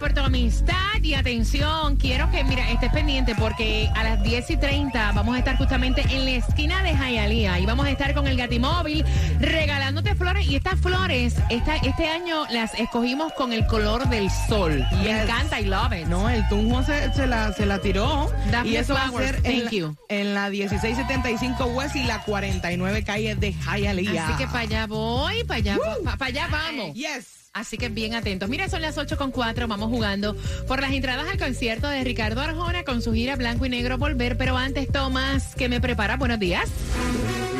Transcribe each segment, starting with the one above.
Por tu amistad y atención. Quiero que, mira, estés pendiente porque a las 10 y 30 vamos a estar justamente en la esquina de Jayalía y vamos a estar con el Gatimóvil regalándote flores. Y estas flores, esta, este año las escogimos con el color del sol. Me Yes. encanta, I love it. No, el Tunjo se, se la, se la tiró. Y eso va a Flowers, ser en la, en la 1675 West y la 49 calle de Hialeah. Así que para allá voy, para allá, para allá vamos. Yes. Así que bien atentos. Mira, son las 8 con 4. Vamos jugando por las entradas al concierto de Ricardo Arjona con su gira Blanco y Negro Volver. Pero antes, Tomás, que me prepara. Buenos días.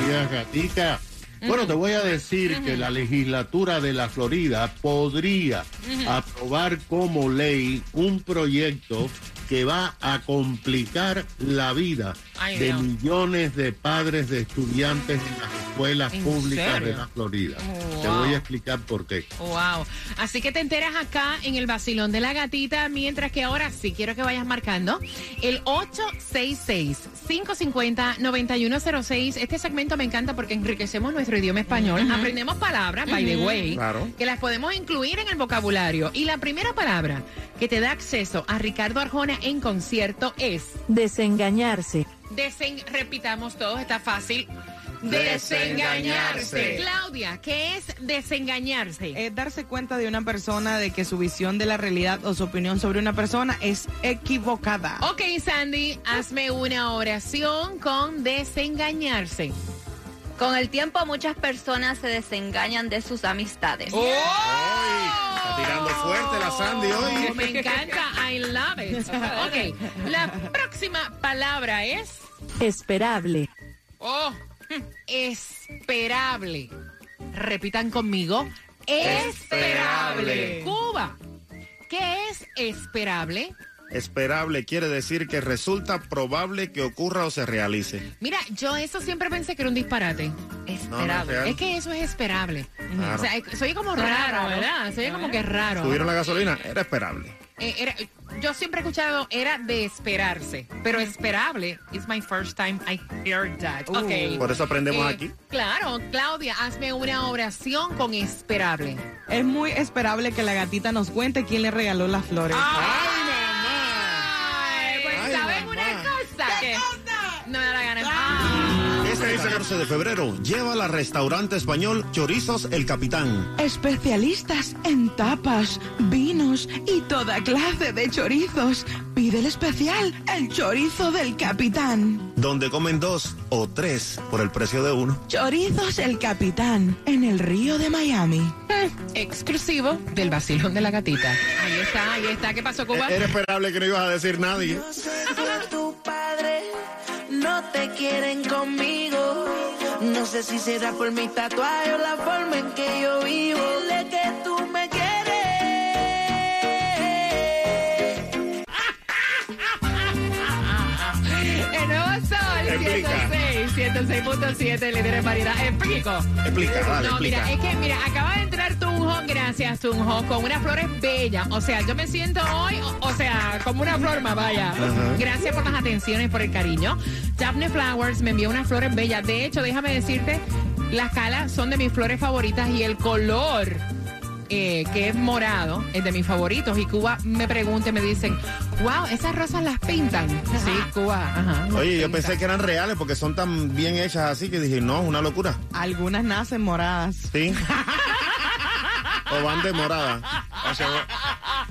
días, gatita. Bueno, te voy a decir que la legislatura de la Florida podría aprobar como ley un proyecto que va a complicar la vida Ay, de millones de padres de estudiantes en las escuelas ¿En públicas serio? de la Florida. Te Wow. voy a explicar por qué. Wow. Así que te enteras acá en el vacilón de la gatita, mientras que ahora sí quiero que vayas marcando el 866-550-9106. Este segmento me encanta porque enriquecemos nuestro idioma español. Aprendemos palabras, by the way, Claro. que las podemos incluir en el vocabulario. Y la primera palabra que te da acceso a Ricardo Arjona en concierto es Desengañarse. desen... Repitamos todos, está fácil. Desengañarse. Claudia, ¿qué es desengañarse? Es darse cuenta de una persona de que su visión de la realidad o su opinión sobre una persona es equivocada. Ok, Sandy, hazme una oración con desengañarse. Con el tiempo muchas personas se desengañan de sus amistades. Está tirando fuerte la Sandy hoy. Oh, Me encanta, I love it. Ok, la próxima palabra es Esperable. oh, esperable. Repitan conmigo. Esperable. Cuba. ¿Qué es esperable? Esperable quiere decir que resulta probable que ocurra o se realice. Mira, yo eso siempre pensé que era un disparate. Esperable. Es que eso es esperable. Claro. O sea, soy como raro, ¿verdad? Soy como que raro. ¿Subieron la gasolina? Era esperable. Eh, era- yo siempre he escuchado era de esperarse, pero esperable is my first time I heard that. Okay. Por eso aprendemos Eh, aquí. Claro, Claudia, hazme una oración con esperable. Es muy esperable que la gatita nos cuente quién le regaló las flores. Ay, 14 de febrero, lleva al restaurante español Chorizos El Capitán, Especialistas en tapas, vinos y toda clase de chorizos. Pide el especial, el chorizo del capitán. donde comen dos o tres por el precio de uno. Chorizos el capitán, en el río de Miami. Exclusivo del vacilón de la gatita. Ahí está, ahí está. ¿Qué pasó, Cuba? Era esperable que no ibas a decir nadie. Yo tu padre no te quieren conmigo. No sé si será por mi tatuaje o la forma en que yo vivo. 106.7, líder en variedad. Explico. Explica, dale, No, explica. mira, es que, mira, acaba de entrar Tunjo, gracias Tunjo, con unas flores bellas. O sea, yo me siento hoy, o, o sea, como una flor más, vaya. Gracias por las atenciones, por el cariño. Daphne Flowers me envió unas flores bellas. De hecho, déjame decirte, las calas son de mis flores favoritas y el color eh, que es morado, es de mis favoritos. Y Cuba me pregunta y me dicen, wow, esas rosas las pintan. Sí, Cuba, ajá. Oye, yo pintan. pensé que eran reales porque son tan bien hechas así que dije, no, es una locura. Algunas nacen moradas. ¿Sí? o van de morada. O se, vu-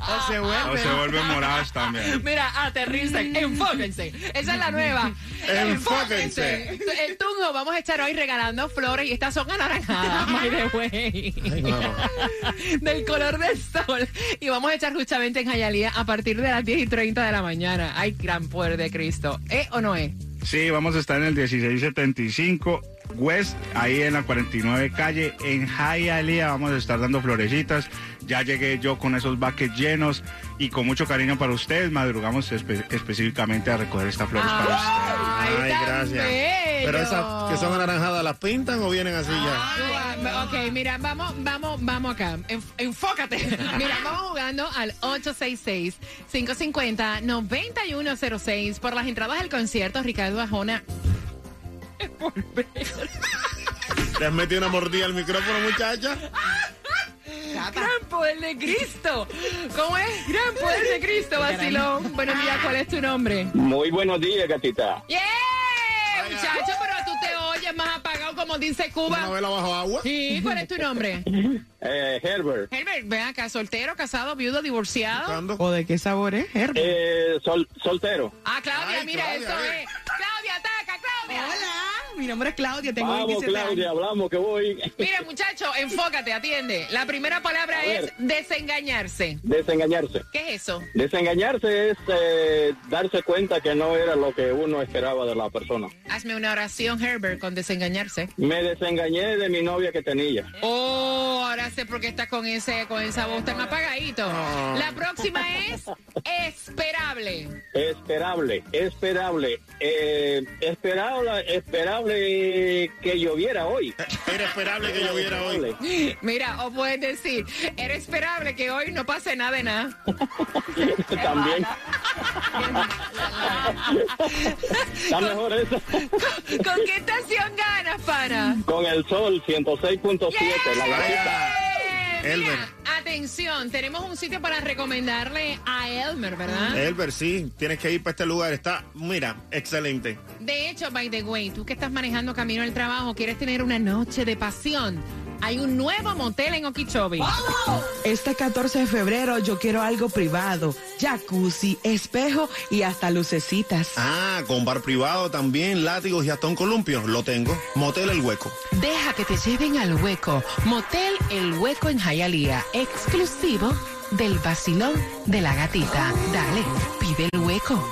O se o se vuelven moradas también. Mira, aterricen, enfóquense. Esa es la nueva. Enfóquense. El tungo, vamos a estar hoy regalando flores y estas son anaranjadas, by the way. Ay. Del color del sol. Y vamos a echar justamente en Jayalía a partir de las 10 y 30 de la mañana. Ay, gran poder de Cristo. ¿Eh o no es? Sí, vamos a estar en el 1675 West, ahí en la 49 calle, en Hialeah. Vamos a estar dando florecitas. Ya llegué yo con esos baques llenos y con mucho cariño para ustedes. Madrugamos espe- específicamente a recoger estas flores para ustedes. Ay, gracias. bello. Pero esas que son anaranjadas, ¿las pintan o vienen así ya? Ok, mira, vamos, vamos, vamos acá. Enf- enfócate. Mira, vamos jugando al 866-550-9106 por las entradas del concierto Ricardo Ajona. ¿Le has metido una mordida al micrófono, muchacha? Gran poder de Cristo. ¿Cómo es? Gran poder de Cristo, vacilón. Buenos días, ¿cuál es tu nombre? Muy buenos días, gatita. ¡Yeah! Muchacho, pero tú te oyes más apagado como dice ¿Una Cuba. novela bajo agua? Sí, ¿cuál es tu nombre? Eh, Herbert. Herbert, ven acá, soltero, casado, viudo, divorciado. ¿Cuándo? ¿O de qué sabor es, Herbert? Eh, sol- soltero. Ah, Claudia, Ay, mira, Claudia, eso es. Claudia, ataca, Claudia. Hola, mi nombre es Claudia, tengo Vamos, 27 Claudia, años. hablamos que voy. Mira, muchacho, enfócate, atiende. La primera palabra A es ver. desengañarse. Desengañarse. ¿Qué es eso? Desengañarse es eh, darse cuenta que no era lo que uno esperaba de la persona. Hazme una oración, Herbert, con desengañarse. Me desengañé de mi novia que tenía. Oh, ahora sé por qué estás con ese, con esa voz tan apagadito. La próxima es esperable. Esperable, esperable. Eh, esperable, esperable que lloviera hoy. Era esperable que lloviera hoy. Mira, o puedes decir, era esperable que hoy no pase nada de nada. También. Está mejor eso. ¿Con qué estación ganas, pana? Con el sol 106.7, la gatita. Atención, tenemos un sitio para recomendarle a Elmer, ¿verdad? Elber, sí, tienes que ir para este lugar. Está, mira, excelente. De hecho, by the way, tú que estás manejando camino al trabajo, quieres tener una noche de pasión. Hay un nuevo motel en Okeechobee. Este 14 de febrero yo quiero algo privado, jacuzzi, espejo y hasta lucecitas. Ah, con bar privado también, látigos y hasta un columpio. Lo tengo. Motel El Hueco. Deja que te lleven al hueco. Motel El Hueco en Hialeah, exclusivo del vacilón de la gatita. Dale, pide el hueco.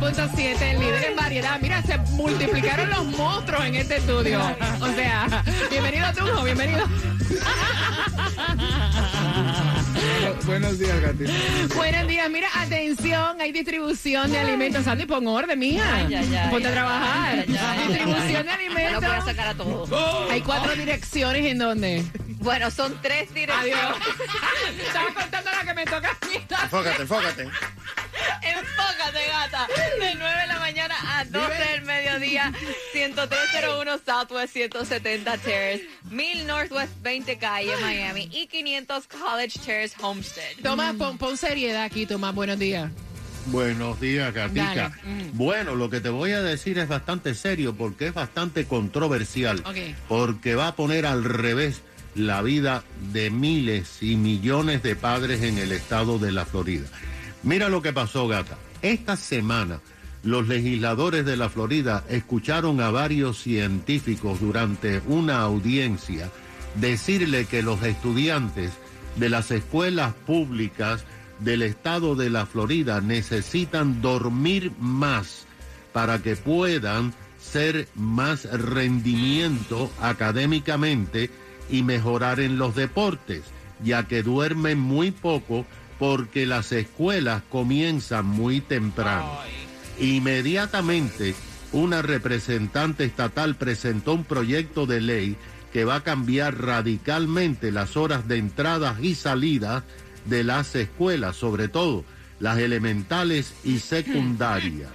106.7, el líder en variedad. Mira, se multiplicaron los monstruos en este estudio. O sea, bienvenido Tunjo, bienvenido. Buenos días, gatita. Buenos días, mira, atención, hay distribución de alimentos. Sandy, pon orden, mija. Ay, ay, ay. Ponte a trabajar. Distribución de alimentos. voy a sacar a todos. Hay cuatro direcciones en donde. Bueno, son tres direcciones. Adiós. Estaba contando la que me toca a mí. Enfócate. Enfócate, del mediodía. 10301 Southwest 170 Terrace. 1000 Northwest 20 Calle, Miami. Y 500 College Terrace, Homestead. Tomás, pon, pon seriedad aquí, Tomás. Buenos días. Buenos días, Gatica. Mm. Bueno, lo que te voy a decir es bastante serio porque es bastante controversial. Porque va a poner al revés la vida de miles y millones de padres en el estado de la Florida. Mira lo que pasó, gata. Esta semana los legisladores de la Florida escucharon a varios científicos durante una audiencia decirle que los estudiantes de las escuelas públicas del estado de la Florida necesitan dormir más para que puedan ser más rendimiento académicamente y mejorar en los deportes, ya que duermen muy poco porque las escuelas comienzan muy temprano. Inmediatamente, una representante estatal presentó un proyecto de ley que va a cambiar radicalmente las horas de entrada y salida de las escuelas, sobre todo las elementales y secundarias.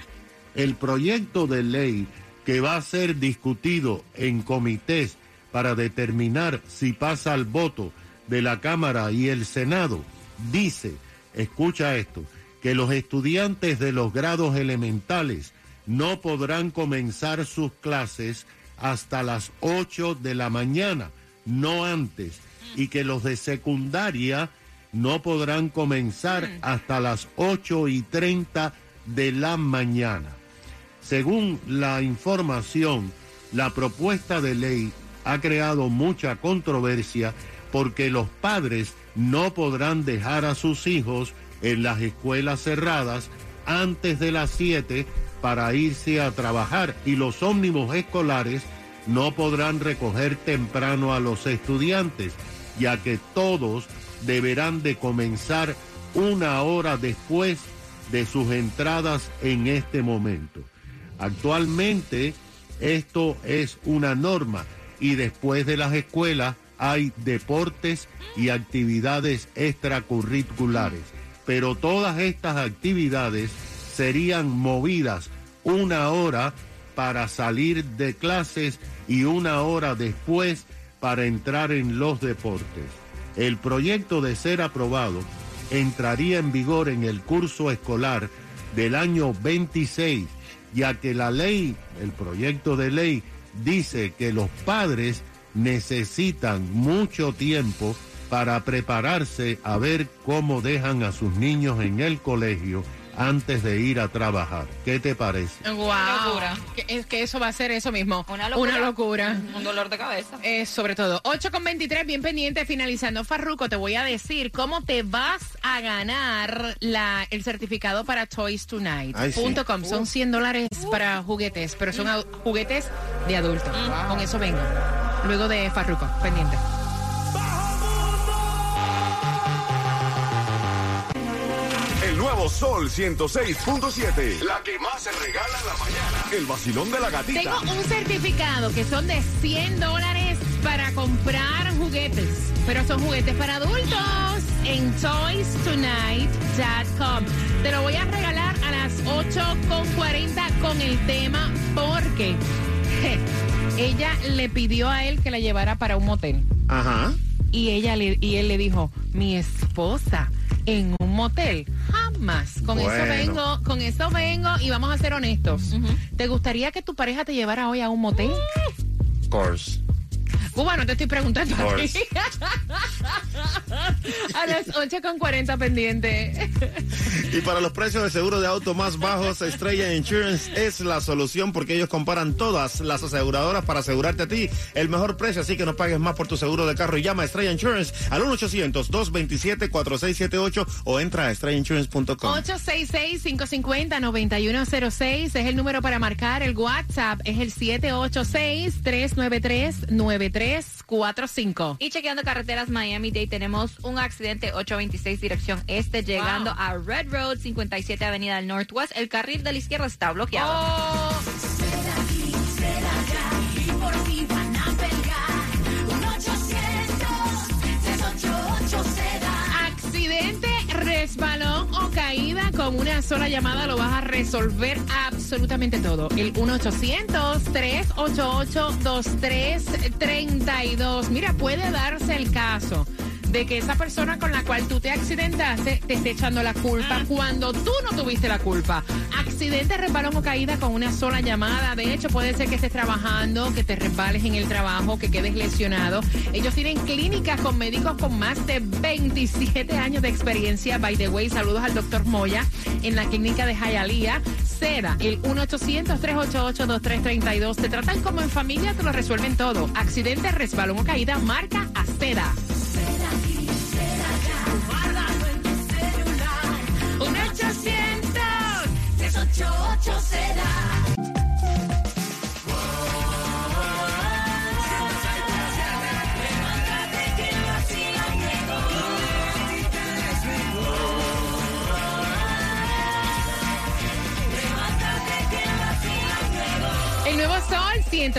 El proyecto de ley que va a ser discutido en comités para determinar si pasa al voto de la Cámara y el Senado dice, escucha esto, que los estudiantes de los grados elementales no podrán comenzar sus clases hasta las 8 de la mañana, no antes, y que los de secundaria no podrán comenzar hasta las 8 y 30 de la mañana. Según la información, la propuesta de ley ha creado mucha controversia porque los padres no podrán dejar a sus hijos en las escuelas cerradas antes de las 7 para irse a trabajar y los ómnibus escolares no podrán recoger temprano a los estudiantes, ya que todos deberán de comenzar una hora después de sus entradas en este momento. Actualmente esto es una norma y después de las escuelas hay deportes y actividades extracurriculares, pero todas estas actividades serían movidas una hora para salir de clases y una hora después para entrar en los deportes. El proyecto de ser aprobado entraría en vigor en el curso escolar del año 26, ya que la ley, el proyecto de ley, dice que los padres necesitan mucho tiempo para prepararse a ver cómo dejan a sus niños en el colegio antes de ir a trabajar. ¿Qué te parece? Wow. Que, es que eso va a ser eso mismo. Una locura. Una locura. Un dolor de cabeza. Eh, sobre todo. 8 con 23, bien pendiente, finalizando Farruco, te voy a decir cómo te vas a ganar la, el certificado para Toys Tonight. Ay, sí. Punto com. Son 100 dólares para juguetes, pero son juguetes de adultos. Con eso vengo. Luego de Farruco, pendiente. Sol 106.7. La que más se regala en la mañana. El vacilón de la gatita. Tengo un certificado que son de 100 dólares para comprar juguetes, pero son juguetes para adultos en toystonight.com. Te lo voy a regalar a las 8.40 con el tema porque je, ella le pidió a él que la llevara para un motel Ajá. y ella le, y él le dijo, mi esposa en un motel. Jamás. Con eso vengo, con eso vengo y vamos a ser honestos. ¿Te gustaría que tu pareja te llevara hoy a un motel? Of course. Cuba, no te estoy preguntando a ti. A las 8 con 40 pendiente. Y para los precios de seguro de auto más bajos, Estrella Insurance es la solución porque ellos comparan todas las aseguradoras para asegurarte a ti el mejor precio, así que no pagues más por tu seguro de carro y llama a Estrella Insurance al 1-800-227-4678 o entra a estrellainsurance.com. 866-550-9106 es el número para marcar. El WhatsApp es el 786-393-9345. Y chequeando carreteras Miami-Dade tenemos un accidente 826 dirección este llegando Wow. a Red Road 57 Avenida del Northwest. El carril de la izquierda está bloqueado. Oh, resbalón o caída con una sola llamada lo vas a resolver absolutamente todo. El 1-800-388-2332. Mira, puede darse el caso de que esa persona con la cual tú te accidentaste te esté echando la culpa cuando tú no tuviste la culpa. Accidente, resbalón o caída con una sola llamada. De hecho, puede ser que estés trabajando, que te resbales en el trabajo, que quedes lesionado. Ellos tienen clínicas con médicos con más de 27 años de experiencia. By the way, saludos al doctor Moya en la clínica de Hialeah. Seda, el 1-800-388-2332. Te tratan como en familia, te lo resuelven todo. Accidente, resbalón o caída, marca a Seda.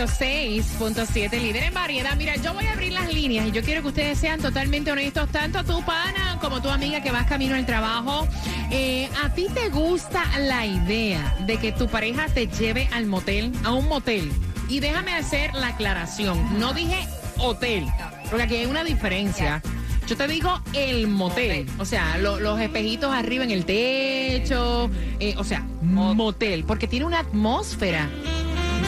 106.7, líder en variedad. Mira, yo voy a abrir las líneas y yo quiero que ustedes sean totalmente honestos, tanto tu pana como tu amiga que vas camino al trabajo. Eh, ¿A ti te gusta la idea de que tu pareja te lleve al motel, a un motel? Y déjame hacer la aclaración, no dije hotel, porque aquí hay una diferencia. Yo te digo el motel. O sea, lo- los espejitos arriba en el techo. eh, o sea, motel. Porque tiene una atmósfera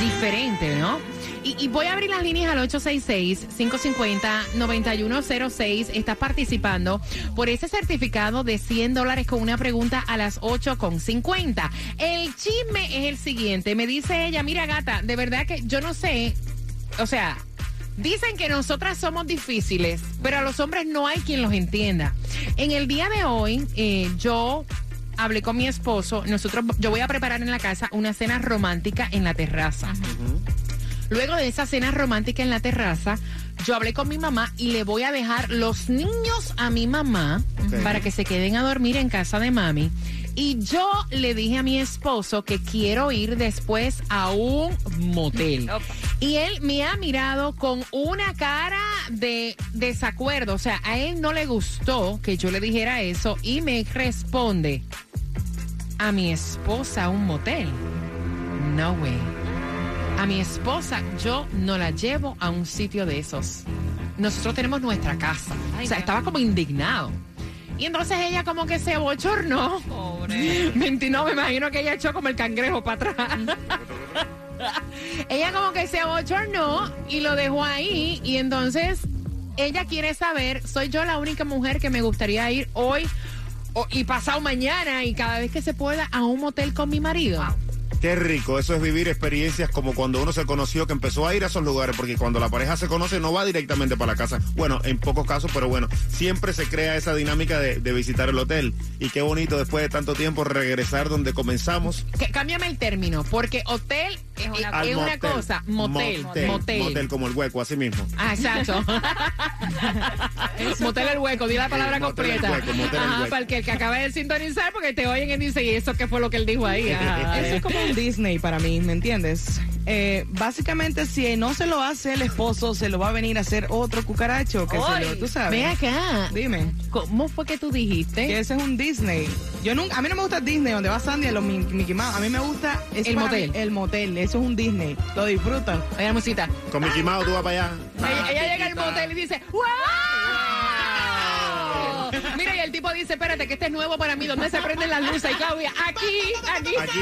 diferente, ¿no? Y, voy a abrir las líneas al 866-550-9106. Estás participando por ese certificado de 100 dólares con una pregunta a las 8.50. El chisme es el siguiente. Me dice ella, mira gata, de verdad que yo no sé, o sea, Dicen que nosotras somos difíciles, pero a los hombres no hay quien los entienda. En el día de hoy, eh, yo hablé con mi esposo. Nosotros, yo voy a preparar en la casa una cena romántica en la terraza. Luego de esa cena romántica en la terraza, yo hablé con mi mamá y le voy a dejar los niños a mi mamá para que se queden a dormir en casa de mami. Y yo le dije a mi esposo que quiero ir después a un motel. Y él me ha mirado con una cara de desacuerdo. O sea, a él no le gustó que yo le dijera eso y me responde, a mi esposa a un motel. No way. A mi esposa yo no la llevo a un sitio de esos. Nosotros tenemos nuestra casa. o sea, estaba como indignado. Y entonces ella como que se abochornó. Pobre. no, me imagino que ella echó como el cangrejo para atrás. ella como que se abochornó y lo dejó ahí. Y entonces ella quiere saber, soy yo la única mujer que me gustaría ir hoy o- y pasado mañana y cada vez que se pueda a un motel con mi marido. Qué rico, eso es vivir experiencias como cuando uno se conoció, que empezó a ir a esos lugares, porque cuando la pareja se conoce no va directamente para la casa. Bueno, en pocos casos, pero bueno, siempre se crea esa dinámica de, de visitar el hotel. Y qué bonito después de tanto tiempo regresar donde comenzamos. Que- cámbiame el término, porque hotel es una, Al es una motel. cosa, motel, motel. motel. Motel como el hueco, así mismo. Ah, exacto. motel el hueco, di la palabra el completa. hueco, motel el Ajá, hueco. para el que, que acaba de sintonizar, porque te oyen y dice, ¿y eso qué fue lo que él dijo ahí? Ajá. Eso es como un Disney para mí, ¿me entiendes? Eh, básicamente, si no se lo hace el esposo, se lo va a venir a hacer otro cucaracho, que se lo, tú sabes. Ve acá. Dime. ¿Cómo fue que tú dijiste? Que ese es un Disney. Yo nunca, a mí no me gusta Disney, donde va Sandy a los Mi- Mickey Mouse. A mí me gusta es El motel. mí el motel. Eso es un Disney. Lo disfrutan. Oye, la musita. Con Mickey Mouse tú vas para allá. Ella, ella llega al motel y dice, ¡Wow! Mira, y el tipo dice, espérate, que este es nuevo para mí. ¿Dónde se prenden las luces? Y Claudia, aquí, aquí. Aquí.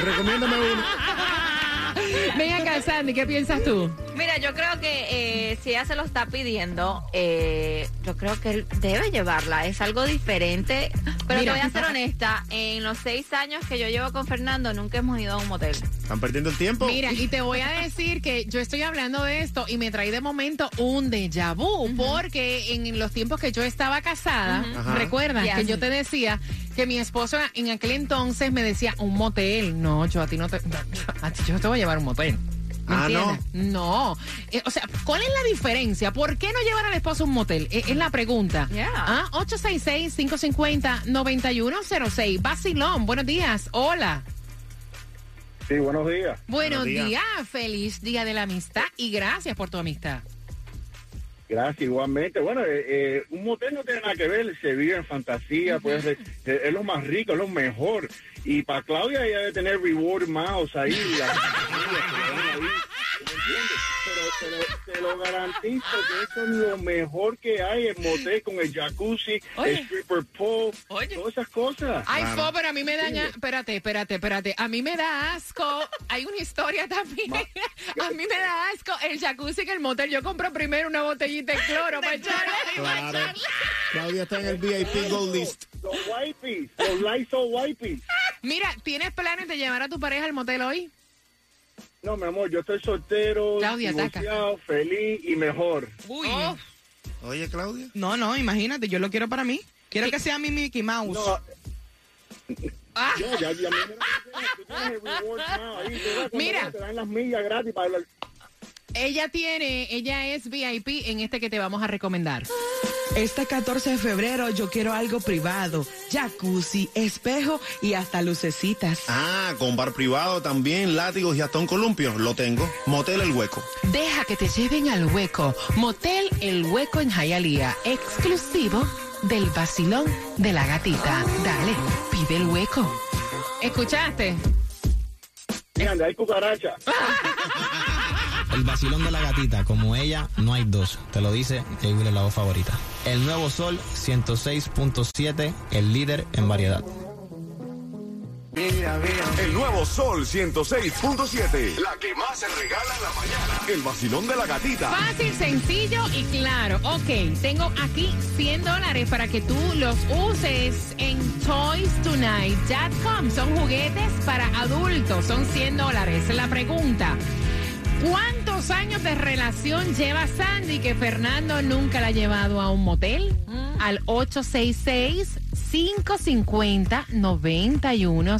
Recomiéndame uno. Ven acá, Sandy, ¿qué piensas tú? Mira, yo creo que eh, si ella se lo está pidiendo, eh, yo creo que él debe llevarla. Es algo diferente. Pero Mira. te voy a ser honesta, en los seis años que yo llevo con Fernando, nunca hemos ido a un motel. ¿Están perdiendo el tiempo? Mira, y te voy a decir que yo estoy hablando de esto y me trae de momento un déjà vu, porque en los tiempos que yo estaba casada, Ya. que yo te decía que mi esposo en aquel entonces me decía un motel. No, yo a ti no te. A ti yo te voy a llevar un motel. ¿Me Ah, ¿no? entiendes? No. Eh, o sea, ¿cuál es la diferencia? ¿Por qué no llevar al esposo a un motel? Eh, es la pregunta. Ah, 866-550-9106. Basilón, buenos días. Hola. Sí, buenos días. Buenos días. Feliz día de la amistad y gracias por tu amistad. Gracias, igualmente. Bueno, eh, eh, un motel no tiene nada que ver, se vive en fantasía, puede ser- eh, es lo más rico, es lo mejor. Y para Claudia ella debe tener reward mouse ahí. la- ahí, ¿me entiendes? Pero, pero te lo garantizo que eso es lo mejor que hay, el motel con el jacuzzi, el stripper pole, todas esas cosas. Ay, Fo, pero a mí me dan... a- Espérate, espérate, espérate. A mí me da asco. Hay una historia también. A mí me da asco el jacuzzi en el motel. Yo compro primero una botellita de cloro para echarle. Claro. Claudia está en el VIP Gold List. Los wipes, los Lysol wipes. Mira, ¿tienes planes de llevar a tu pareja al motel hoy? No, mi amor, yo estoy soltero, Claudia, ataca. divorciado, feliz y mejor. Uy. Oye, Claudia. No, no, imagínate, yo lo quiero para mí. Quiero que sea mi Mickey Mouse. Ah. No, ya, ya, mira, te dan las millas gratis para Ella tiene, ella es VIP en este que te vamos a recomendar. Este 14 de febrero yo quiero algo privado, jacuzzi, espejo y hasta lucecitas. Ah, con bar privado también, látigos y hasta un columpio. Lo tengo. Motel El Hueco. Deja que te lleven al hueco. Motel El Hueco en Hialeah, exclusivo del vacilón de la gatita. Dale, pide el hueco. ¿Escuchaste? Mira, hay cucaracha. El vacilón de la gatita, como ella, no hay dos. Te lo dice Edwin, la voz favorita. El nuevo Sol 106.7, el líder en variedad. El nuevo Sol 106.7. La que más se regala en la mañana. El vacilón de la gatita. Fácil, sencillo y claro. Ok, tengo aquí 100 dólares para que tú los uses en toystonight.com. Son juguetes para adultos, son 100 dólares. La pregunta, ¿cuántos años de relación lleva Sandy que Fernando nunca la ha llevado a un motel? Al 866 550 91